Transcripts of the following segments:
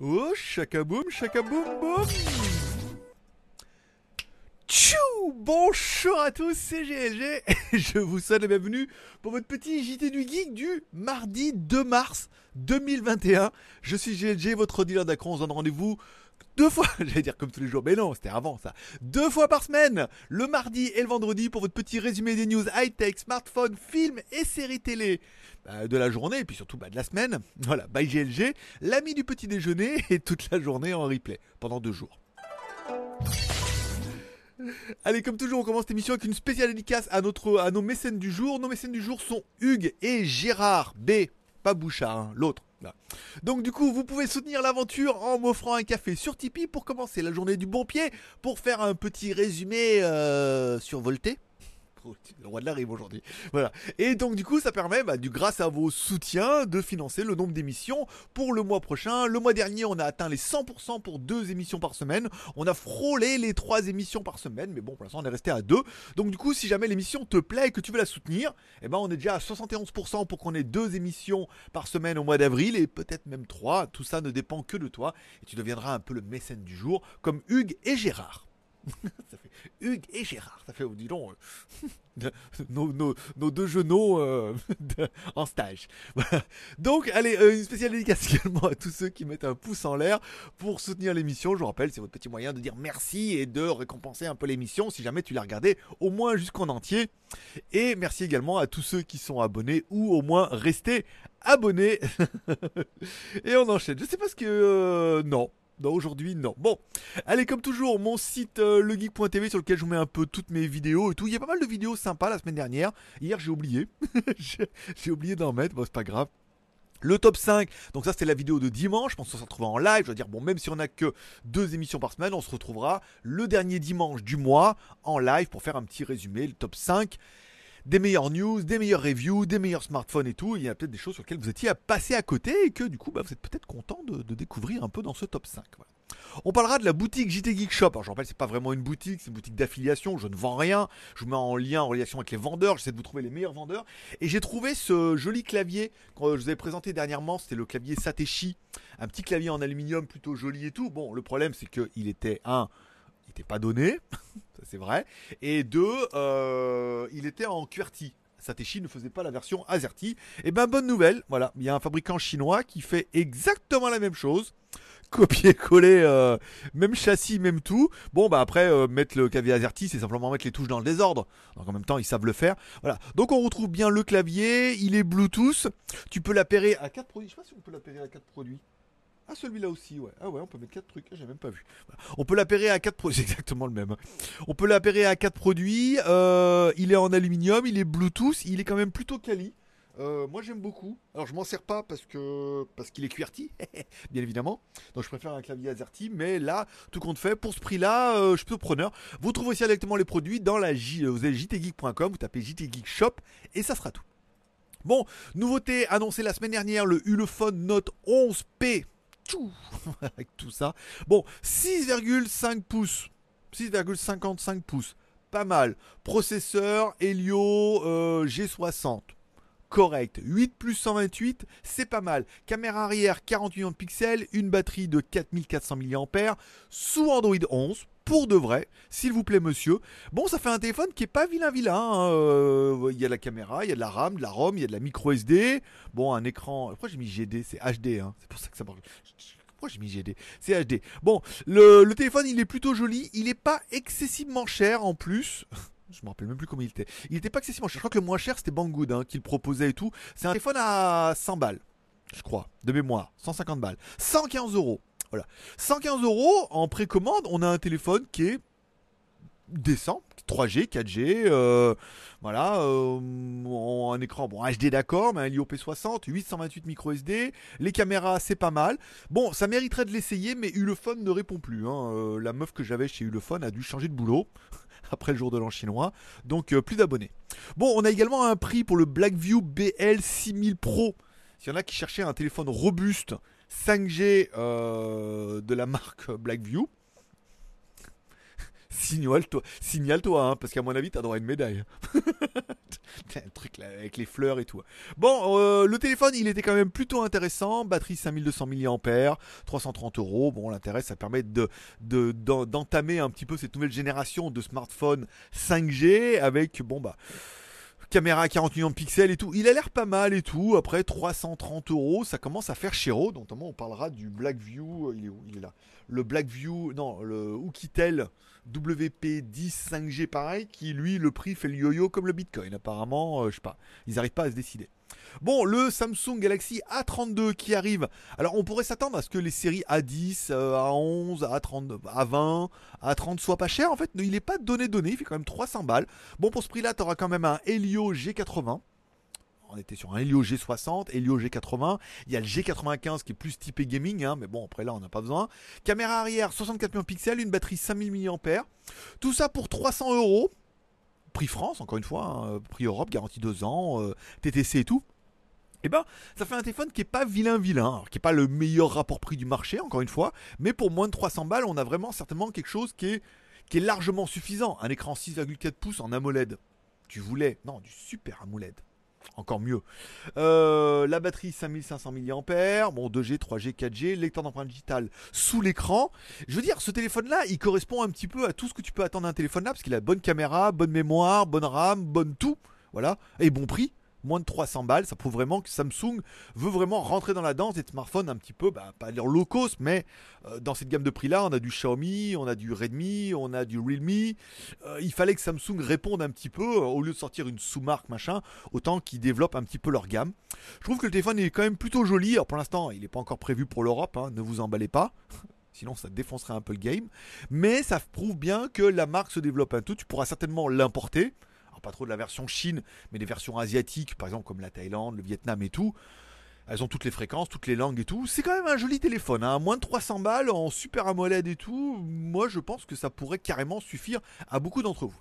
Oh, chakaboum, chakaboum, boum. Tchou Bonjour à tous, c'est GLG je vous souhaite la bienvenue pour votre petit JT du Geek du mardi 2 mars 2021. Je suis GLG, votre dealer d'acron, on se donne rendez-vous deux fois, j'allais dire comme tous les jours, mais non, c'était avant ça. Deux fois par semaine, le mardi et le vendredi pour votre petit résumé des news high-tech, smartphone, films et séries télé bah, de la journée et puis surtout bah, de la semaine. Voilà, by GLG, l'ami du petit déjeuner et toute la journée en replay pendant deux jours. Allez, comme toujours, on commence cette émission avec une spéciale dédicace à nos mécènes du jour. Nos mécènes du jour sont Hugues et Gérard B. Pas Bouchard, hein, l'autre. Donc du coup, vous pouvez soutenir l'aventure en m'offrant un café sur Tipeee pour commencer la journée du bon pied, pour faire un petit résumé euh, survolté. Le roi de la rime aujourd'hui. Voilà. Et donc du coup, ça permet, bah, du, grâce à vos soutiens, de financer le nombre d'émissions pour le mois prochain. Le mois dernier, on a atteint les 100% pour deux émissions par semaine. On a frôlé les trois émissions par semaine, mais bon, pour l'instant, on est resté à deux. Donc du coup, si jamais l'émission te plaît et que tu veux la soutenir, eh ben, on est déjà à 71% pour qu'on ait deux émissions par semaine au mois d'avril et peut-être même trois. Tout ça ne dépend que de toi et tu deviendras un peu le mécène du jour, comme Hugues et Gérard. ça fait Hugues et Gérard. Ça fait, dis donc, euh, nos, deux genoux euh, en stage. Donc, allez, euh, une spéciale dédicace également à tous ceux qui mettent un pouce en l'air pour soutenir l'émission. Je vous rappelle, c'est votre petit moyen de dire merci et de récompenser un peu l'émission si jamais tu l'as regardé au moins jusqu'en entier. Et merci également à tous ceux qui sont abonnés ou au moins restés abonnés. et on enchaîne. Je sais pas ce que... non. Non, aujourd'hui, non. Bon, allez, comme toujours, mon site euh, legeek.tv sur lequel je vous mets un peu toutes mes vidéos et tout. Il y a pas mal de vidéos sympas la semaine dernière. Hier, j'ai oublié. j'ai oublié d'en mettre. Bon, c'est pas grave. Le top 5, donc ça c'était la vidéo de dimanche, je pense qu'on se retrouvera en live, je veux dire, bon même si on n'a que deux émissions par semaine, on se retrouvera le dernier dimanche du mois en live pour faire un petit résumé, le top 5 des meilleures news, des meilleures reviews, des meilleurs smartphones et tout. Il y a peut-être des choses sur lesquelles vous étiez à passer à côté et que du coup, bah, vous êtes peut-être content de, découvrir un peu dans ce top 5. Voilà. On parlera de la boutique JT Geek Shop. Alors je rappelle, c'est pas vraiment une boutique, c'est une boutique d'affiliation. Je ne vends rien. Je vous mets en lien, en relation avec les vendeurs. J'essaie de vous trouver les meilleurs vendeurs. Et j'ai trouvé ce joli clavier que je vous avais présenté dernièrement. C'était le clavier Satechi. Un petit clavier en aluminium plutôt joli et tout. Bon, le problème c'est qu'il était un, n'était pas donné. c'est vrai. Et deux, euh, il était en QWERTY. Satechi ne faisait pas la version AZERTY. Et eh ben bonne nouvelle, voilà, il y a un fabricant chinois qui fait exactement la même chose. Copier-coller, euh, même châssis, même tout. Bon bah après euh, mettre le clavier AZERTY, c'est simplement mettre les touches dans le désordre. Donc en même temps ils savent le faire. Voilà. Donc on retrouve bien le clavier, il est Bluetooth. Tu peux l'appairer à 4 produits. Je sais pas si on peut l'appairer à 4 produits. Ah, celui-là aussi, ouais. Ah ouais, on peut mettre 4 trucs. Ah, j'ai même pas vu. On peut l'appairer à 4 produits. C'est exactement le même. On peut l'appairer à 4 produits. Euh, il est en aluminium, il est Bluetooth, il est quand même plutôt quali. Euh, moi j'aime beaucoup. Alors je m'en sers pas parce que parce qu'il est QWERTY, bien évidemment. Donc je préfère un clavier AZERTY, mais là tout compte fait pour ce prix-là, euh, je suis plutôt preneur. Vous trouvez aussi directement les produits dans la J, vous avez jtgeek.com, vous tapez jtgeek shop et ça sera tout. Bon, nouveauté annoncée la semaine dernière, le Ulefone Note 11P tout, avec tout ça. Bon, 6,5 pouces. 6,55 pouces. Pas mal. Processeur Helio euh, G60. Correct. 8 plus 128, c'est pas mal. Caméra arrière 48 millions de pixels, une batterie de 4400 mAh, sous Android 11, pour de vrai, s'il vous plaît monsieur. Bon, ça fait un téléphone qui est pas vilain vilain. Hein. Euh, il y a la caméra, il y a de la RAM, de la ROM, il y a de la micro SD. Bon, un écran. Pourquoi j'ai mis GD C'est HD. Hein. C'est pour ça que ça marche. Pourquoi j'ai mis GD C'est HD. Bon, le, téléphone il est plutôt joli. Il est pas excessivement cher en plus. Je me rappelle même plus comment il était. Il était pas excessivement cher. Je crois que le moins cher c'était Banggood hein, qui le proposait et tout. C'est un téléphone à 100 balles, je crois, de mémoire. 150 balles. 115 euros. Voilà. 115 euros en précommande, on a un téléphone qui est décent, 3G, 4G, euh, voilà, euh, un écran bon HD d'accord, mais un IOP60, 828 micro SD, les caméras c'est pas mal. Bon, ça mériterait de l'essayer, mais Ulefone ne répond plus. Hein. Euh, la meuf que j'avais chez Ulefone a dû changer de boulot après le jour de l'an chinois, donc plus d'abonnés. Bon, on a également un prix pour le Blackview BL6000 Pro. S'il y en a qui cherchaient un téléphone robuste 5G euh, de la marque Blackview. Signale-toi, signale-toi, hein, parce qu'à mon avis, t'as droit à une médaille. un truc avec les fleurs et tout. Bon, euh, le téléphone, il était quand même plutôt intéressant. Batterie 5200 mAh, 330 euros. Bon, l'intérêt, ça permet de, d'entamer un petit peu cette nouvelle génération de smartphones 5G avec, bon bah caméra 40 millions de pixels et tout. Il a l'air pas mal et tout. Après 330 euros, ça commence à faire chéro. Notamment, on parlera du Blackview. Il est où? Il est là. Le Blackview, non, le Oukitel WP10 5G pareil, qui lui, le prix fait le yo-yo comme le Bitcoin. Apparemment, euh, je sais pas. Ils n'arrivent pas à se décider. Bon, le Samsung Galaxy A32 qui arrive. Alors, on pourrait s'attendre à ce que les séries A10, A11, A30, A20, A30 soient pas chères. En fait, il n'est pas donné donné. Il fait quand même 300 balles. Bon, pour ce prix-là, tu auras quand même un Helio G80 on était sur un Helio G60, Helio G80. Il y a le G95 qui est plus typé gaming, hein, mais bon, après là, on n'a pas besoin. Caméra arrière, 64 millions de pixels, une batterie 5000 mAh. Tout ça pour 300 euros. Prix France, encore une fois, hein, prix Europe, garantie 2 ans, euh, TTC et tout. Eh ben, ça fait un téléphone qui est pas vilain vilain, qui est pas le meilleur rapport prix du marché, encore une fois, mais pour moins de 300 balles, on a vraiment certainement quelque chose qui est, qui est largement suffisant. Un écran 6,4 pouces en AMOLED. Tu voulais, non, du super AMOLED encore mieux. Euh, la batterie 5500 mAh, bon 2G, 3G, 4G, lecteur d'empreinte digitale sous l'écran. Je veux dire, ce téléphone-là, il correspond un petit peu à tout ce que tu peux attendre d'un téléphone là, parce qu'il a bonne caméra, bonne mémoire, bonne RAM, bonne tout, voilà, et bon prix moins de 300 balles. Ça prouve vraiment que Samsung veut vraiment rentrer dans la danse des smartphones un petit peu, bah, pas dire low cost, mais euh, dans cette gamme de prix-là, on a du Xiaomi, on a du Redmi, on a du Realme. Euh, il fallait que Samsung réponde un petit peu, euh, au lieu de sortir une sous-marque, machin, autant qu'ils développent un petit peu leur gamme. Je trouve que le téléphone est quand même plutôt joli. Alors pour l'instant, il n'est pas encore prévu pour l'Europe, hein, ne vous emballez pas. Sinon, ça défoncerait un peu le game. Mais ça prouve bien que la marque se développe un tout. Tu pourras certainement l'importer pas trop de la version Chine, mais des versions asiatiques, par exemple comme la Thaïlande, le Vietnam et tout. Elles ont toutes les fréquences, toutes les langues et tout. C'est quand même un joli téléphone, hein. moins de 300 balles en super AMOLED et tout. Moi, je pense que ça pourrait carrément suffire à beaucoup d'entre vous.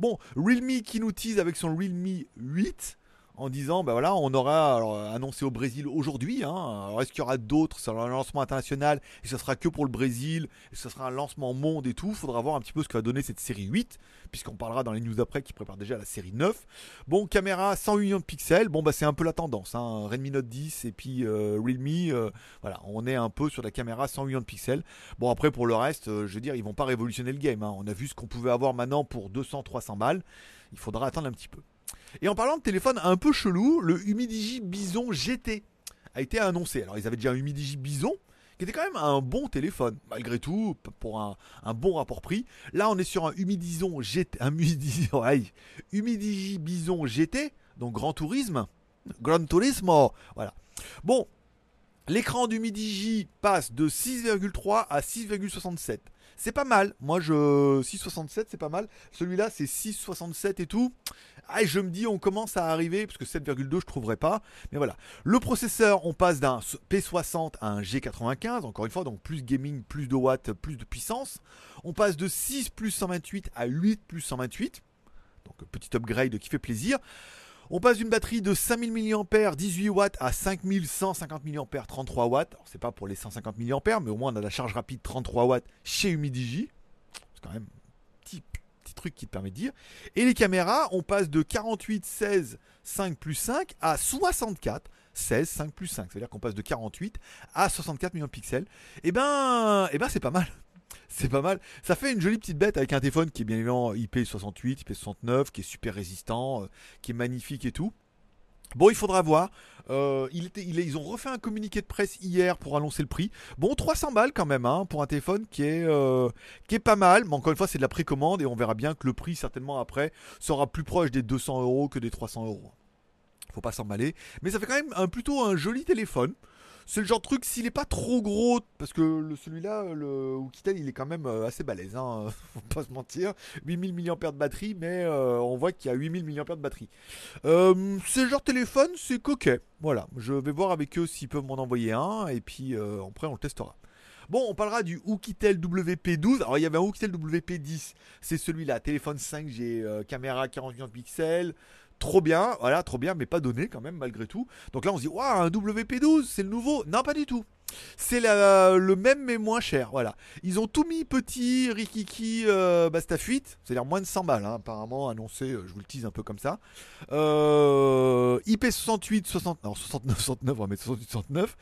Bon, Realme qui nous tease avec son Realme 8 en disant voilà on aura annoncé au Brésil aujourd'hui hein, est-ce qu'il y aura d'autres? Sur un lancement international et ce sera que pour le Brésil et ce sera un lancement monde et tout. Faudra voir un petit peu ce que va donner cette série 8 puisqu'on parlera dans les news après qui prépare déjà la série 9 bon caméra 108 millions de pixels. Bon bah c'est un peu la tendance hein, Redmi Note 10 et puis euh, Realme euh, voilà on est un peu sur la caméra 108 millions de pixels. Bon après pour le reste euh, je veux dire ils vont pas révolutionner le game hein. on a vu ce qu'on pouvait avoir maintenant pour 200 300 balles. Il faudra attendre un petit peu et en parlant de téléphone un peu chelou, le Humidigi Bison GT a été annoncé. Alors ils avaient déjà un Humidigi Bison qui était quand même un bon téléphone, malgré tout, pour un, bon rapport prix. Là, on est sur un Humidison GT, un Humidigi, Bison GT, donc Grand Tourisme, Grand Turismo, voilà. Bon, l'écran du Humidigi passe de 6,3 à 6,67. C'est pas mal. Moi, je 6,67, c'est pas mal. Celui-là, c'est 6,67 et tout. Ah, je me dis, on commence à arriver, parce que 7,2, je trouverais pas. Mais voilà. Le processeur, on passe d'un P60 à un G95. Encore une fois, donc plus gaming, plus de watts, plus de puissance. On passe de 6 plus 128 à 8 plus 128. Donc, petit upgrade qui fait plaisir. On passe d'une batterie de 5000 mAh 18 watts à 5150 mAh 33 watts. Alors c'est pas pour les 150 mAh, mais au moins on a la charge rapide 33 watts chez Humidigi. C'est quand même un petit, petit truc qui te permet de dire. Et les caméras, on passe de 48 16 5 plus 5 à 64 16 5 plus 5. C'est-à-dire qu'on passe de 48 à 64 millions de pixels. Et eh ben, et eh ben c'est pas mal c'est pas mal. Ça fait une jolie petite bête avec un téléphone qui est bien évidemment IP68, IP69, qui est super résistant, euh, qui est magnifique et tout. Bon, il faudra voir. Euh, ils ont refait un communiqué de presse hier pour annoncer le prix. Bon, 300 balles quand même hein, pour un téléphone qui est, euh, qui est pas mal. Mais encore une fois, c'est de la précommande et on verra bien que le prix, certainement après, sera plus proche des 200 euros que des 300 euros. Faut pas s'emballer. Mais ça fait quand même un, plutôt un joli téléphone. C'est le genre de truc, s'il est pas trop gros, parce que celui-là, le Oukitel, il est quand même euh, assez balèze, hein, faut pas se mentir. 8000 mAh de batterie, mais euh, on voit qu'il y a 8000 mAh de batterie. Euh, ce genre de téléphone, c'est coquet. Voilà, je vais voir avec eux s'ils peuvent m'en envoyer un, et puis après on le testera. Bon, on parlera du Oukitel WP12. Alors, il y avait un Oukitel WP10. C'est celui-là. Téléphone 5G, caméra 40 pixels, trop bien, voilà, trop bien, mais pas donné quand même malgré tout. Donc là on se dit, waouh, un WP12, c'est le nouveau. Non, pas du tout. C'est le même mais moins cher, voilà. Ils ont tout mis petit, rikiki, euh, basta fuite, c'est-à-dire moins de 100 balles, hein, apparemment annoncé, euh, je vous le tease un peu comme ça. Euh, IP68, 60, non, 69, 69, on va mettre 68, 69.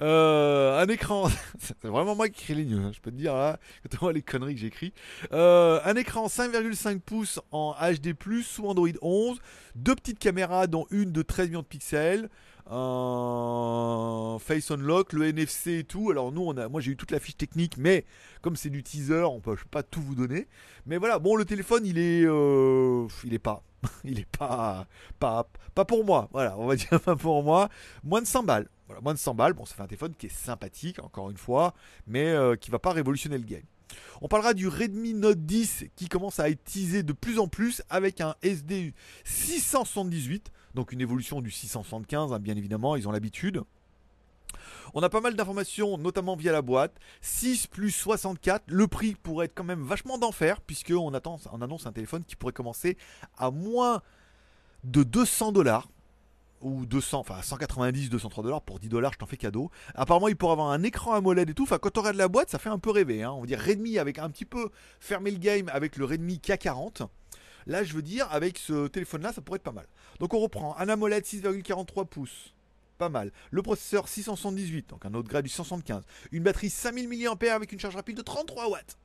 Euh, un écran, c'est vraiment moi qui écris les news, hein, je peux te dire, là, quand les conneries que j'écris. Un écran 5,5 pouces en HD+, sous Android 11, deux petites caméras dont une de 13 millions de pixels, un Face Unlock, le NFC et tout. Alors nous, on a, moi j'ai eu toute la fiche technique, mais comme c'est du teaser, on peut pas tout vous donner. Mais voilà, bon le téléphone, il est, euh, il est pas, il est pas, pas, pas pour moi. Voilà, on va dire pas pour moi. Moins de 100 balles. Voilà, moins de 100 balles. Bon, ça fait un téléphone qui est sympathique, encore une fois, mais euh, qui va pas révolutionner le game. On parlera du Redmi Note 10 qui commence à être teasé de plus en plus avec un SD 678, donc une évolution du 675, hein, bien évidemment, ils ont l'habitude. On a pas mal d'informations, notamment via la boîte. 6 plus 64, le prix pourrait être quand même vachement d'enfer, puisqu'on annonce un téléphone qui pourrait commencer à moins de 200 dollars ou 200, enfin 190, 203 dollars pour 10 dollars, je t'en fais cadeau. Apparemment, il pourrait avoir un écran AMOLED et tout. Enfin, quand on regarde la boîte, ça fait un peu rêver. hein. On va dire Redmi avec un petit peu fermé le game avec le Redmi K40. Là, je veux dire, avec ce téléphone-là, ça pourrait être pas mal. Donc, on reprend un AMOLED 6,43 pouces. Pas mal. Le processeur 678, donc un autre grade du 175. Une batterie 5000 mAh avec une charge rapide de 33 watts.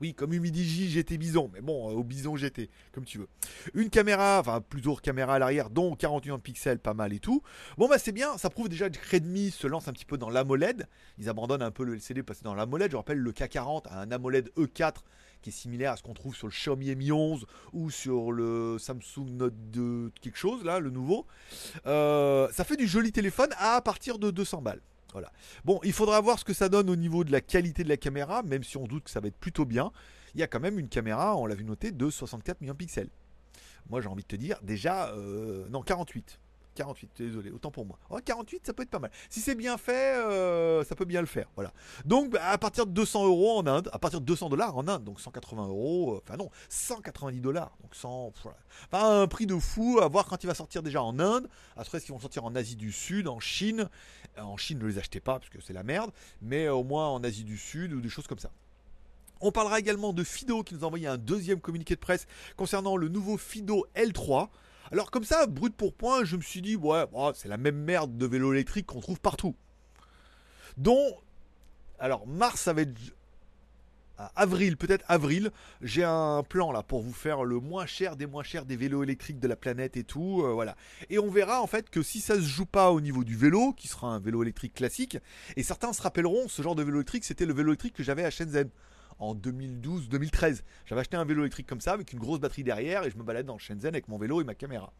Oui, comme J GT Bison, mais bon, euh, au Bison GT, comme tu veux. Une caméra, enfin plutôt caméra à l'arrière, dont 48 millions de pixels, pas mal et tout. Bon bah c'est bien, ça prouve déjà que Redmi se lance un petit peu dans l'AMOLED. Ils abandonnent un peu le LCD, passent dans l'AMOLED. Je rappelle, le K40 a un AMOLED E4 qui est similaire à ce qu'on trouve sur le Xiaomi Mi 11 ou sur le Samsung Note 2 quelque chose là, le nouveau. Euh, ça fait du joli téléphone à partir de 200 balles. Voilà. Bon, il faudra voir ce que ça donne au niveau de la qualité de la caméra, même si on doute que ça va être plutôt bien. Il y a quand même une caméra, on l'a vu noter, de 64 millions de pixels. Moi, j'ai envie de te dire, déjà, euh, non, 48. 48, désolé, autant pour moi. Oh, 48, ça peut être pas mal. Si c'est bien fait, euh, ça peut bien le faire. Voilà. Donc, bah, à partir de 200 euros en Inde, à partir de 200 dollars en Inde, donc 180 euros, euh, enfin non, 190 dollars, donc 100, voilà. Enfin, un prix de fou à voir quand il va sortir déjà en Inde. Après, qu'ils vont sortir en Asie du Sud, en Chine Euh, En Chine, ne les achetez pas parce que c'est la merde, mais au moins en Asie du Sud ou des choses comme ça. On parlera également de Fido qui nous a envoyé un deuxième communiqué de presse concernant le nouveau Fido L3. Alors comme ça, brut pour point, je me suis dit, ouais, bon, c'est la même merde de vélo électrique qu'on trouve partout. Dont, alors mars, à avril, peut-être avril, j'ai un plan là pour vous faire le moins cher des moins chers des vélos électriques de la planète et tout, euh, voilà. Et on verra en fait que si ça se joue pas au niveau du vélo, qui sera un vélo électrique classique, et certains se rappelleront, ce genre de vélo électrique, c'était le vélo électrique que j'avais à Shenzhen en 2012-2013. J'avais acheté un vélo électrique comme ça avec une grosse batterie derrière et je me balade dans Shenzhen avec mon vélo et ma caméra.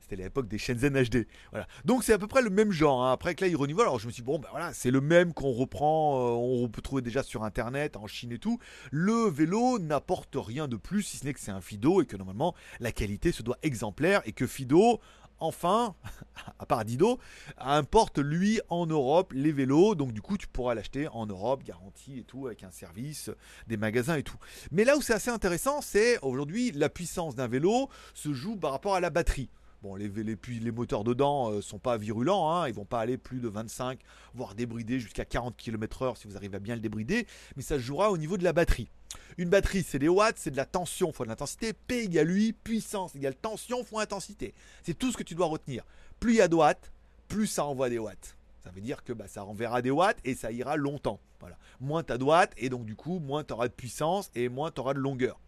C'était l'époque des Shenzhen HD. Voilà. Donc c'est à peu près le même genre. hein. Après que là, il renouvelle. Alors je me suis dit, bon, ben voilà, c'est le même qu'on reprend, euh, on peut trouver déjà sur internet, en Chine et tout. Le vélo n'apporte rien de plus, si ce n'est que c'est un Fido et que normalement la qualité se doit exemplaire et que Fido, enfin, à part Dido, importe lui en Europe les vélos. Donc du coup, tu pourras l'acheter en Europe, garantie et tout, avec un service, des magasins et tout. Mais là où c'est assez intéressant, c'est aujourd'hui la puissance d'un vélo se joue par rapport à la batterie. Bon, les, les, les moteurs dedans euh, sont pas virulents, hein, ils vont pas aller plus de 25, voire débrider jusqu'à 40 km/h si vous arrivez à bien le débrider, mais ça se jouera au niveau de la batterie. Une batterie, c'est des watts, c'est de la tension fois de l'intensité. P égale UI, puissance égale tension fois intensité. C'est tout ce que tu dois retenir. Plus il y a de watts, plus ça envoie des watts. Ça veut dire que bah, ça renverra des watts et ça ira longtemps. Voilà. Moins tu as de watts et donc du coup, moins tu auras de puissance et moins tu auras de longueur.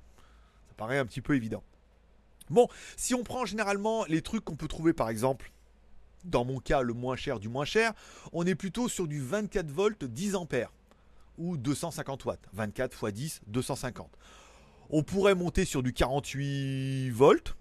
Ça paraît un petit peu évident. Bon, si on prend généralement les trucs qu'on peut trouver par exemple, dans mon cas le moins cher du moins cher, on est plutôt sur du 24 volts 10 ampères ou 250 watts. 24 x 10, 250. On pourrait monter sur du 48 volts.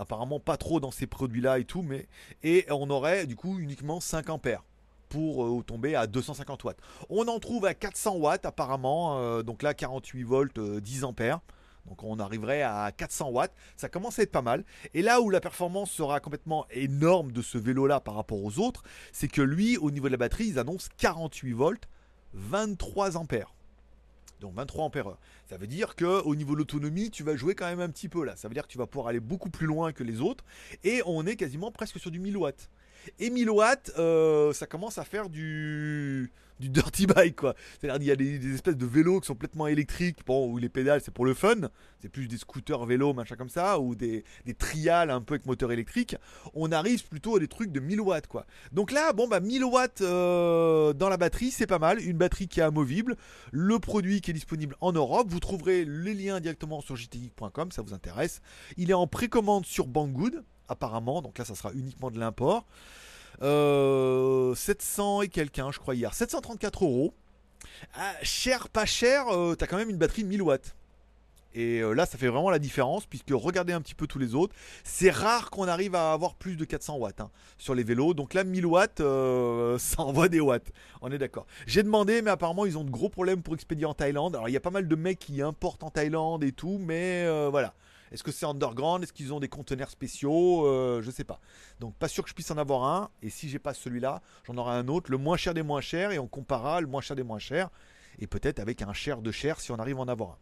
Apparemment pas trop dans ces produits-là et tout, mais et on aurait du coup uniquement 5 ampères pour euh, tomber à 250 watts. On en trouve à 400 watts apparemment, euh, donc là 48 volts, euh, 10 ampères. Donc on arriverait à 400 watts, ça commence à être pas mal. Et là où la performance sera complètement énorme de ce vélo-là par rapport aux autres, c'est que lui, au niveau de la batterie, ils annoncent 48 volts, 23 ampères. Donc 23 ampères. Ça veut dire que au niveau de l'autonomie, tu vas jouer quand même un petit peu là. Ça veut dire que tu vas pouvoir aller beaucoup plus loin que les autres. Et on est quasiment presque sur du 1000 watts. Et 1000 watts, euh, ça commence à faire du dirty bike quoi. C'est-à-dire il y a des, espèces de vélos qui sont complètement électriques, bon où les pédales c'est pour le fun, c'est plus des scooters vélos machin comme ça ou des, des trials un peu avec moteur électrique. On arrive plutôt à des trucs de 1000 watts quoi. Donc là bon bah 1000 watts euh, dans la batterie c'est pas mal, une batterie qui est amovible, le produit qui est disponible en Europe, vous trouverez les liens directement sur jtgeek.com ça vous intéresse. Il est en précommande sur Banggood apparemment, donc là ça sera uniquement de l'import. 700 euh, et quelqu'un, je crois, hier. 734 euros. Ah, cher, pas cher, euh, t'as quand même une batterie de 1000 watts. Et euh, là, ça fait vraiment la différence, puisque regardez un petit peu tous les autres. C'est rare qu'on arrive à avoir plus de 400 watts hein, sur les vélos. Donc là, 1000 watts, ça envoie des watts. On est d'accord. J'ai demandé, mais apparemment, ils ont de gros problèmes pour expédier en Thaïlande. Alors, il y a pas mal de mecs qui importent en Thaïlande et tout, mais voilà. Est-ce que c'est underground? Est-ce qu'ils ont des conteneurs spéciaux? Euh, Je sais pas. Donc pas sûr que je puisse en avoir un. Et si j'ai pas celui-là, j'en aurai un autre, le moins cher des moins chers, et on comparera le moins cher des moins chers. Et peut-être avec un cher de cher si on arrive à en avoir un.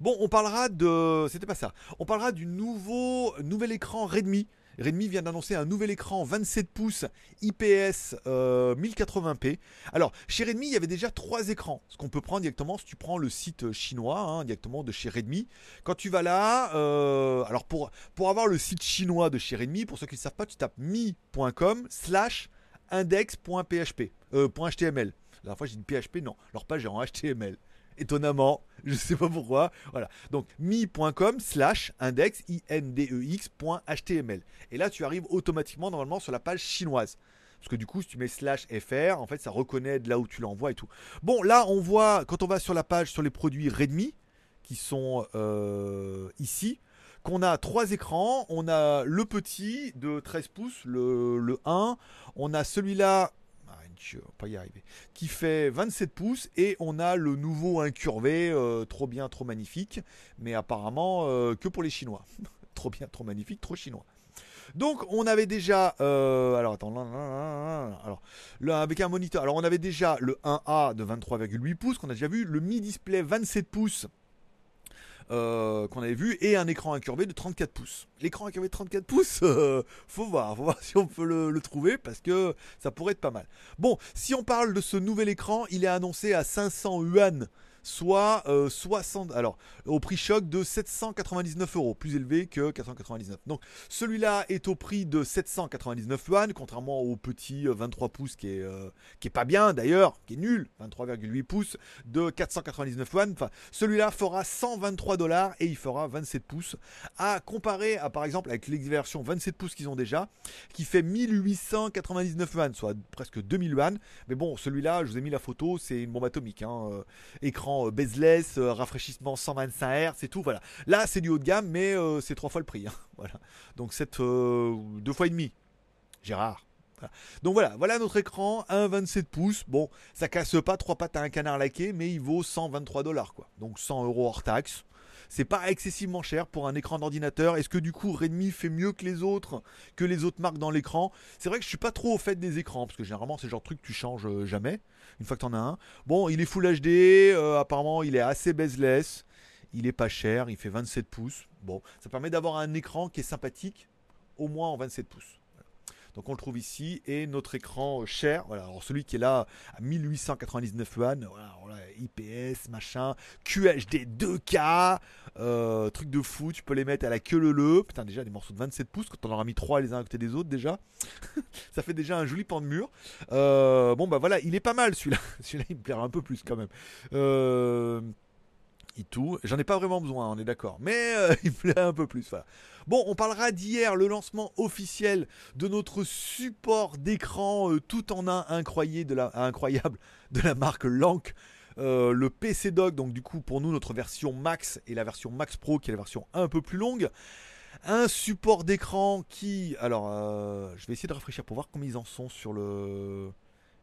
Bon, on parlera de. C'était pas ça. On parlera du nouveau nouvel écran Redmi Redmi vient d'annoncer un nouvel écran 27 pouces IPS 1080p. Euh, Alors, chez Redmi, il y avait déjà trois écrans. Ce qu'on peut prendre directement si tu prends le site chinois, hein, directement de chez Redmi. Quand tu vas là, euh, alors pour, avoir le site chinois de chez Redmi, pour ceux qui ne savent pas, tu tapes mi.com slash index.php, euh, .html. La dernière fois, j'ai dit PHP, non. Leur page est en HTML étonnamment. Je sais pas pourquoi. Voilà. Donc mi.com slash index index.html. Et là, tu arrives automatiquement normalement sur la page chinoise. Parce que du coup, si tu mets slash fr, en fait, ça reconnaît de là où tu l'envoies et tout. Bon, là, on voit, quand on va sur la page sur les produits Redmi, qui sont euh, ici, qu'on a trois écrans. On a le petit de 13 pouces, le, le 1. On a celui-là pas y arriver, qui fait 27 pouces et on a le nouveau incurvé, euh, trop bien, trop magnifique, mais apparemment euh, que pour les Chinois. trop bien, trop magnifique, trop chinois. Donc on avait déjà, euh, alors attends, alors avec un moniteur, alors on avait déjà le 1A de 23,8 pouces qu'on a déjà vu, le Mi Display 27 pouces euh, qu'on avait vu et un écran incurvé de 34 pouces. L'écran incurvé de 34 pouces, euh, faut voir, faut voir si on peut le, trouver parce que ça pourrait être pas mal. Bon, si on parle de ce nouvel écran, il est annoncé à 500 yuan soit 60, euh, alors au prix choc de 799 euros, plus élevé que 499. Donc celui-là est au prix de 799 yuan, contrairement au petit 23 euh, pouces qui est, euh, qui est pas bien d'ailleurs, qui est nul, 23,8 pouces de 499 yuan. Enfin, celui-là fera 123 dollars et il fera 27 pouces. À comparer à par exemple avec les versions 27 pouces qu'ils ont déjà, qui fait 1899 yuan, soit presque 2000 yuan. Mais bon, celui-là, je vous ai mis la photo, c'est une bombe atomique. Hein. Écran euh, bezeless, euh, rafraîchissement 125 Hz, c'est tout. Voilà. Là, c'est du haut de gamme, mais euh, c'est trois fois le prix. Hein. Voilà. Donc, c'est deux fois et demi. Gérard. Donc voilà, voilà notre écran, un 27 pouces. Bon, ça casse pas trois pattes à un canard laqué, mais il vaut 123 dollars. Donc 100 euros hors taxe c'est pas excessivement cher pour un écran d'ordinateur. Est-ce que du coup Redmi fait mieux que les autres, que les autres marques dans l'écran? C'est vrai que je suis pas trop au fait des écrans, parce que généralement c'est le genre de truc que tu changes euh, jamais, une fois que tu en as un. Bon, il est Full HD, euh, apparemment il est assez bezeless, il est pas cher, il fait 27 pouces. Bon, ça permet d'avoir un écran qui est sympathique, au moins en 27 pouces. Donc on le trouve ici. Et notre écran cher, voilà, alors celui qui est là à 1899 yuan, voilà, IPS, machin, QHD 2K, euh, truc de fou, tu peux les mettre à la queue le le, putain déjà des morceaux de 27 pouces, quand on aura mis 3 les uns à côté des autres déjà, ça fait déjà un joli pan de mur. Euh, bon bah voilà, il est pas mal celui-là, celui-là il me plaira un peu plus quand même. Euh, tout. J'en ai pas vraiment besoin, on est d'accord. Mais il me plaît un peu plus. Voilà. Bon, on parlera d'hier, le lancement officiel de notre support d'écran euh, tout en un incroyable de la, marque Lank. Euh, le PC Dock, donc du coup pour nous notre version Max et la version Max Pro qui est la version un peu plus longue. Un support d'écran qui... Alors, euh, je vais essayer de rafraîchir pour voir combien ils en sont sur le...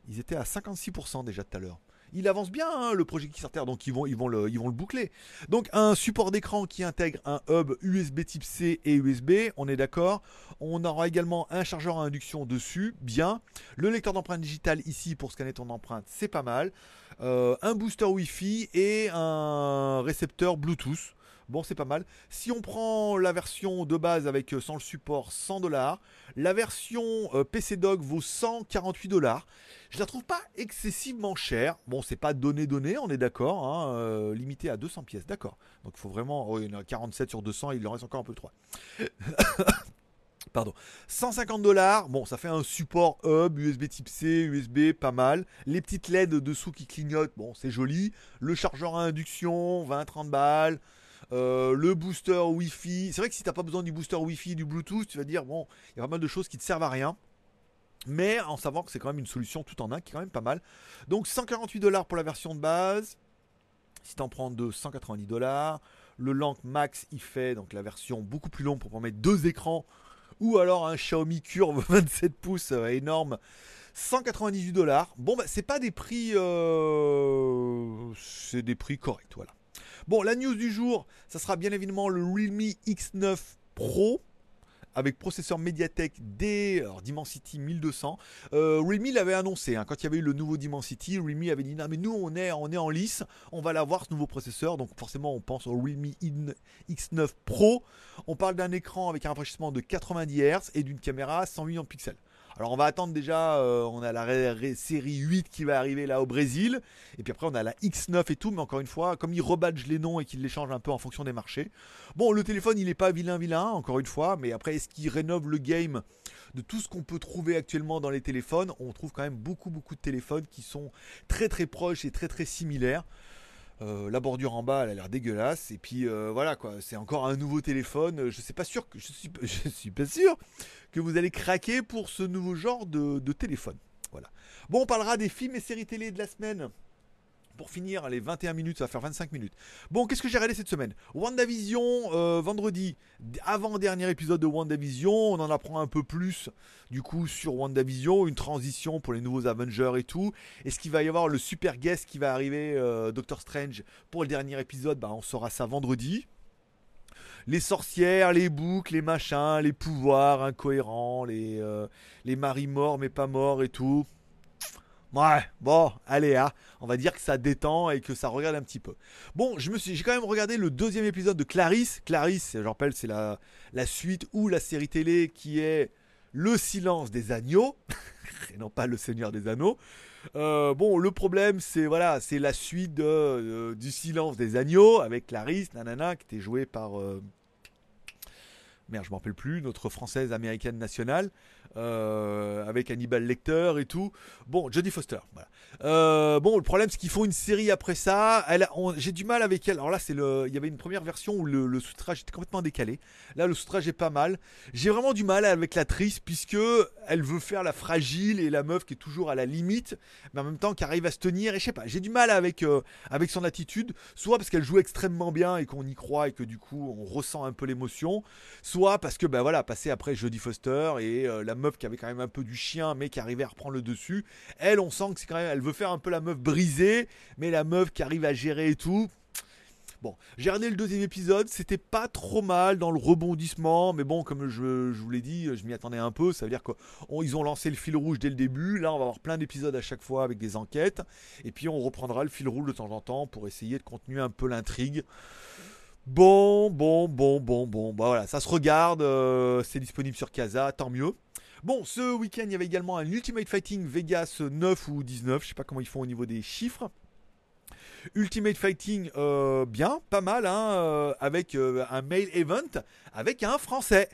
Ils étaient à 56% déjà tout à l'heure il avance bien hein, le projet Kickstarter, donc ils vont, le, ils boucler. Donc un support d'écran qui intègre un hub USB type C et USB, on est d'accord. On aura également un chargeur à induction dessus, bien. Le lecteur d'empreinte digitale ici pour scanner ton empreinte, c'est pas mal. Euh, un booster Wi-Fi et un récepteur Bluetooth. Bon, c'est pas mal. Si on prend la version de base avec euh, sans le support 100 dollars, la version euh, PC Dog vaut 148 dollars. Je la trouve pas excessivement chère. Bon, c'est pas donné donné, on est d'accord, hein, euh, limité à 200 pièces, d'accord. Donc il faut vraiment, oh, il y en a 47 sur 200, il en reste encore un peu 3. Pardon. 150 dollars, bon, ça fait un support hub, USB type C, USB, pas mal. Les petites LED dessous qui clignotent, bon, c'est joli. Le chargeur à induction, 20-30 balles. Euh, le booster Wi-Fi. C'est vrai que si t'as pas besoin du booster Wi-Fi, du Bluetooth, tu vas dire bon, il y a pas mal de choses qui te servent à rien. Mais en savoir que c'est quand même une solution tout en un qui est quand même pas mal. Donc 148 dollars pour la version de base. Si t'en prends deux, 190 dollars. Le Lank Max, il fait donc la version beaucoup plus longue pour pouvoir mettre deux écrans. Ou alors un Xiaomi Curve 27 pouces euh, énorme. 198 dollars. Bon, bah, c'est pas des prix. Euh, c'est des prix corrects, voilà. Bon, la news du jour, ça sera bien évidemment le Realme X9 Pro avec processeur Mediatek D, Dimensity 1200. Euh, Realme l'avait annoncé, hein, quand il y avait eu le nouveau Dimensity, Realme avait dit non mais nous on est, on est en lice, on va l'avoir ce nouveau processeur, donc forcément on pense au Realme X9 Pro. On parle d'un écran avec un rafraîchissement de 90 Hz et d'une caméra 108 millions de pixels. Alors on va attendre déjà, euh, on a la série 8 qui va arriver là au Brésil, et puis après on a la X9 et tout, mais encore une fois, comme ils rebadgent les noms et qu'ils les changent un peu en fonction des marchés. Bon, le téléphone il n'est pas vilain vilain, encore une fois, mais après est-ce qu'il rénove le game de tout ce qu'on peut trouver actuellement dans les téléphones? On trouve quand même beaucoup beaucoup de téléphones qui sont très très proches et très très similaires. Euh, la bordure en bas, elle a l'air dégueulasse. Et puis euh, voilà quoi, c'est encore un nouveau téléphone. Je sais pas sûr que je suis, je suis pas sûr que vous allez craquer pour ce nouveau genre de, de téléphone. Voilà. Bon, on parlera des films et séries télé de la semaine. Pour finir, les 21 minutes, ça va faire 25 minutes. Bon, qu'est-ce que j'ai regardé cette semaine? WandaVision, euh, vendredi, avant-dernier épisode de WandaVision. On en apprend un peu plus, du coup, sur WandaVision. Une transition pour les nouveaux Avengers et tout. Est-ce qu'il va y avoir le super guest qui va arriver, euh, Doctor Strange, pour le dernier épisode? Bah, On saura ça vendredi. Les sorcières, les boucles, les machins, les pouvoirs incohérents, euh, les maris morts mais pas morts et tout. Ouais, bon, allez, hein, on va dire que ça détend et que ça regarde un petit peu. Bon, j'ai quand même regardé le deuxième épisode de Clarisse. Clarisse, je rappelle, c'est la, la suite ou la série télé qui est Le silence des agneaux, et non pas Le Seigneur des Anneaux. Euh, bon, le problème, c'est voilà, c'est la suite de, euh, du silence des agneaux avec Clarisse, nanana, qui était jouée par. Euh, merde, je m'en rappelle plus, notre française américaine nationale. Euh, avec Hannibal Lecter et tout. Bon, Jodie Foster. Euh, bon, le problème c'est qu'ils font une série après ça. j'ai du mal avec elle. Alors là, il y avait une première version où le, le sous-titrage était complètement décalé. Là, le sous-titrage est pas mal. J'ai vraiment du mal avec l'actrice puisque elle veut faire la fragile et la meuf qui est toujours à la limite, mais en même temps qui arrive à se tenir. Et je sais pas, j'ai du mal avec euh, avec son attitude. Soit parce qu'elle joue extrêmement bien et qu'on y croit et que du coup on ressent un peu l'émotion. Soit parce que ben voilà, passer après Jodie Foster et la meuf qui avait quand même un peu du chien, mais qui arrivait à reprendre le dessus. Elle, on sent que c'est quand même, elle veut faire un peu la meuf brisée, mais la meuf qui arrive à gérer et tout. Bon, j'ai regardé le deuxième épisode, c'était pas trop mal dans le rebondissement, mais bon, comme je, vous l'ai dit, je m'y attendais un peu, ça veut dire qu'ils ont lancé le fil rouge dès le début, là on va avoir plein d'épisodes à chaque fois avec des enquêtes, et puis on reprendra le fil rouge de temps en temps pour essayer de continuer un peu l'intrigue. Bon, bon, bon, bon, bon, bah voilà, ça se regarde, euh, c'est disponible sur Casa, tant mieux. Bon, ce week-end, il y avait également un Ultimate Fighting Vegas 9 ou 19, je sais pas comment ils font au niveau des chiffres. Ultimate Fighting, euh, bien, pas mal, hein, euh, avec un mail event avec un français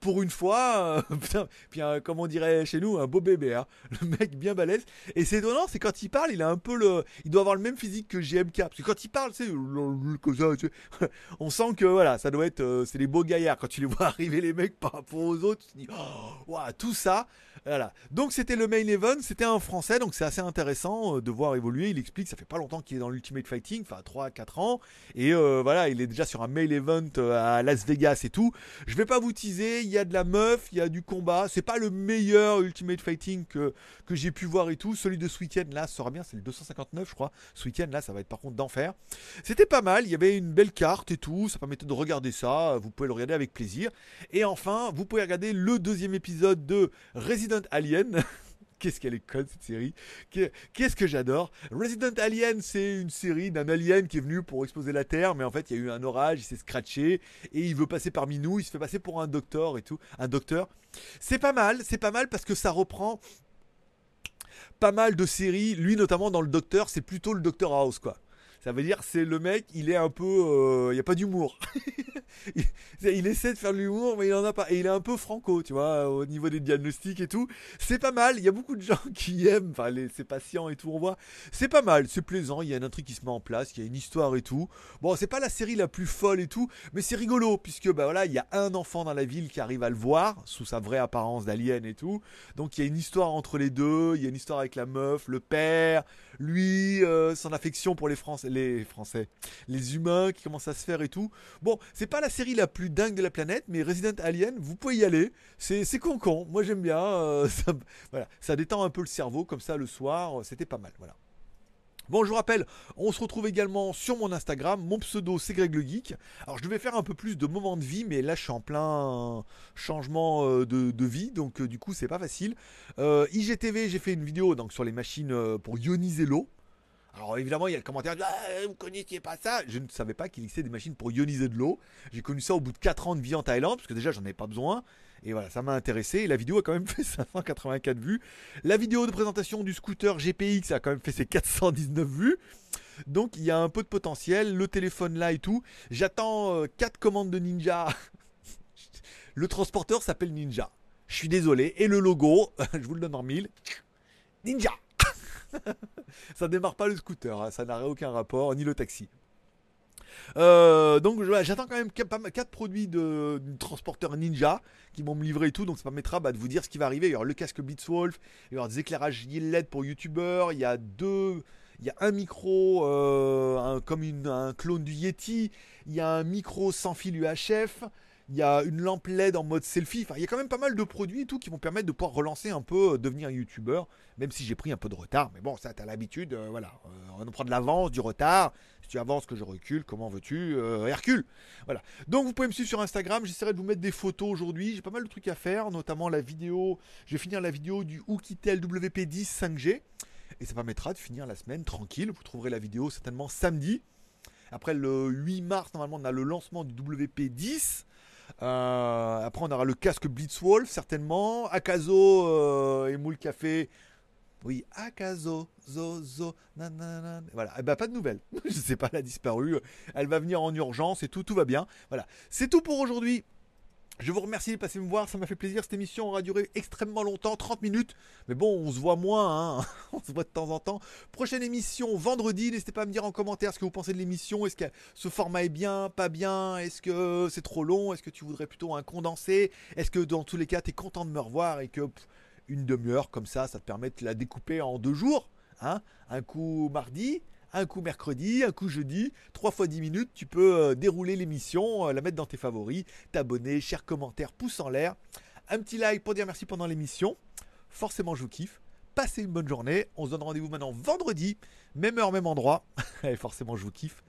pour une fois, euh, puis comme on dirait chez nous, un beau bébé, hein. le mec bien balèze. Et c'est étonnant, c'est quand il parle, il a un peu le, il doit avoir le même physique que GMK, parce que quand il parle, c'est on sent que voilà, ça doit être, euh, c'est les beaux gaillards quand tu les vois arriver les mecs par rapport aux autres, tu te dis, oh, tout ça, voilà. Donc c'était le main event, c'était un français, donc c'est assez intéressant euh, de voir évoluer. Il explique, ça fait pas longtemps qu'il est dans l'Ultimate Fighting, enfin 3-4 ans, et voilà, il est déjà sur un main event à Las Vegas et tout. Je vais pas vous teaser il y a de la meuf, il y a du combat. C'est pas le meilleur Ultimate Fighting que, j'ai pu voir et tout. Celui de ce week-end là sera bien, c'est le 259 je crois. Ce week-end là, ça va être par contre d'enfer. C'était pas mal, il y avait une belle carte et tout. Ça permettait de regarder ça. Vous pouvez le regarder avec plaisir. Et enfin, vous pouvez regarder le deuxième épisode de Resident Alien. Qu'est-ce qu'elle est conne cette série. Qu'est-ce que j'adore. Resident Alien, c'est une série d'un alien qui est venu pour exploser la Terre, mais en fait il y a eu un orage, il s'est scratché et il veut passer parmi nous. Il se fait passer pour un docteur et tout, un docteur. C'est pas mal, c'est pas mal parce que ça reprend pas mal de séries. Lui notamment dans le Docteur, c'est plutôt le Docteur House quoi. Ça veut dire c'est le mec, il est un peu, euh, il n'y a pas d'humour. il, essaie de faire de l'humour, mais il en a pas. Et il est un peu franco, tu vois, au niveau des diagnostics et tout. C'est pas mal. Il y a beaucoup de gens qui aiment, enfin, les, ses patients et tout, on voit. C'est pas mal, c'est plaisant. Il y a un intrigue qui se met en place, il y a une histoire et tout. Bon, c'est pas la série la plus folle et tout, mais c'est rigolo puisque bah voilà, il y a un enfant dans la ville qui arrive à le voir sous sa vraie apparence d'alien et tout. Donc il y a une histoire entre les deux. Il y a une histoire avec la meuf, le père, lui, euh, son affection pour les Français les Français, les humains qui commencent à se faire et tout. Bon, c'est pas la série la plus dingue de la planète, mais Resident Alien, vous pouvez y aller. C'est con con. Moi j'aime bien. Euh, ça, ça détend un peu le cerveau comme ça le soir. C'était pas mal. Voilà. Bon, je vous rappelle, on se retrouve également sur mon Instagram. Mon pseudo, c'est Greg le Geek. Alors, je devais faire un peu plus de moments de vie, mais là, je suis en plein changement euh, de, vie, donc euh, du coup, c'est pas facile. IGTV, j'ai fait une vidéo donc sur les machines pour ioniser l'eau. Alors évidemment, il y a le commentaire ah, Vous connaissiez pas ça Je ne savais pas qu'il existait des machines pour ioniser de l'eau. J'ai connu ça au bout de 4 ans de vie en Thaïlande, parce que déjà, j'en avais pas besoin. Et voilà, ça m'a intéressé. Et la vidéo a quand même fait 584 vues. La vidéo de présentation du scooter GPX a quand même fait ses 419 vues. Donc il y a un peu de potentiel. Le téléphone là et tout. J'attends 4 euh, commandes de Ninja. le transporteur s'appelle Ninja. Je suis désolé. Et le logo, je vous le donne en mille. Ninja ça démarre pas le scooter, hein. ça n'a aucun rapport, ni le taxi. Euh, donc j'attends quand même 4 produits de, transporteur Ninja qui vont me livrer tout, donc ça permettra bah, de vous dire ce qui va arriver. Il y aura le casque Blitzwolf, il y aura des éclairages LED pour youtubeurs, il y a deux, il y a un micro euh, comme un clone du Yeti, il y a un micro sans fil UHF, il y a une lampe LED en mode selfie. Enfin, il y a quand même pas mal de produits et tout qui vont permettre de pouvoir relancer un peu, euh, devenir youtubeur. Même si j'ai pris un peu de retard. Mais bon, ça, t'as l'habitude. Euh, voilà. Euh, on prend de l'avance, du retard. Si tu avances, que je recule, comment veux-tu Hercule? Voilà. Donc, vous pouvez me suivre sur Instagram. J'essaierai de vous mettre des photos aujourd'hui. J'ai pas mal de trucs à faire, notamment la vidéo. Je vais finir la vidéo du Oukitel WP10 5G. Et ça permettra de finir la semaine tranquille. Vous trouverez la vidéo certainement samedi. Après le 8 mars, normalement, on a le lancement du WP10. Euh, après, on aura le casque Blitzwolf, certainement. Akazo euh, et Moule Café. Oui, Akazo, zo, zo, nanana. Voilà, eh ben, pas de nouvelles. Je sais pas, elle a disparu. Elle va venir en urgence et tout, tout va bien. Voilà, c'est tout pour aujourd'hui. Je vous remercie de passer me voir, ça m'a fait plaisir. Cette émission aura duré extrêmement longtemps, 30 minutes. Mais bon, on se voit moins, hein on se voit de temps en temps. Prochaine émission vendredi, n'hésitez pas à me dire en commentaire ce que vous pensez de l'émission. Est-ce que ce format est bien, pas bien? Est-ce que c'est trop long? Est-ce que tu voudrais plutôt un condensé? Est-ce que dans tous les cas, tu content de me revoir et que une demi-heure comme ça, ça te permet de la découper en deux jours hein? Un coup mardi, un coup mercredi, un coup jeudi, trois fois 10 minutes, tu peux euh, dérouler l'émission, euh, la mettre dans tes favoris, t'abonner, cher commentaire, pouce en l'air, un petit like pour dire merci pendant l'émission. Forcément, je vous kiffe. Passez une bonne journée. On se donne rendez-vous maintenant vendredi, même heure, même endroit. Et forcément, je vous kiffe.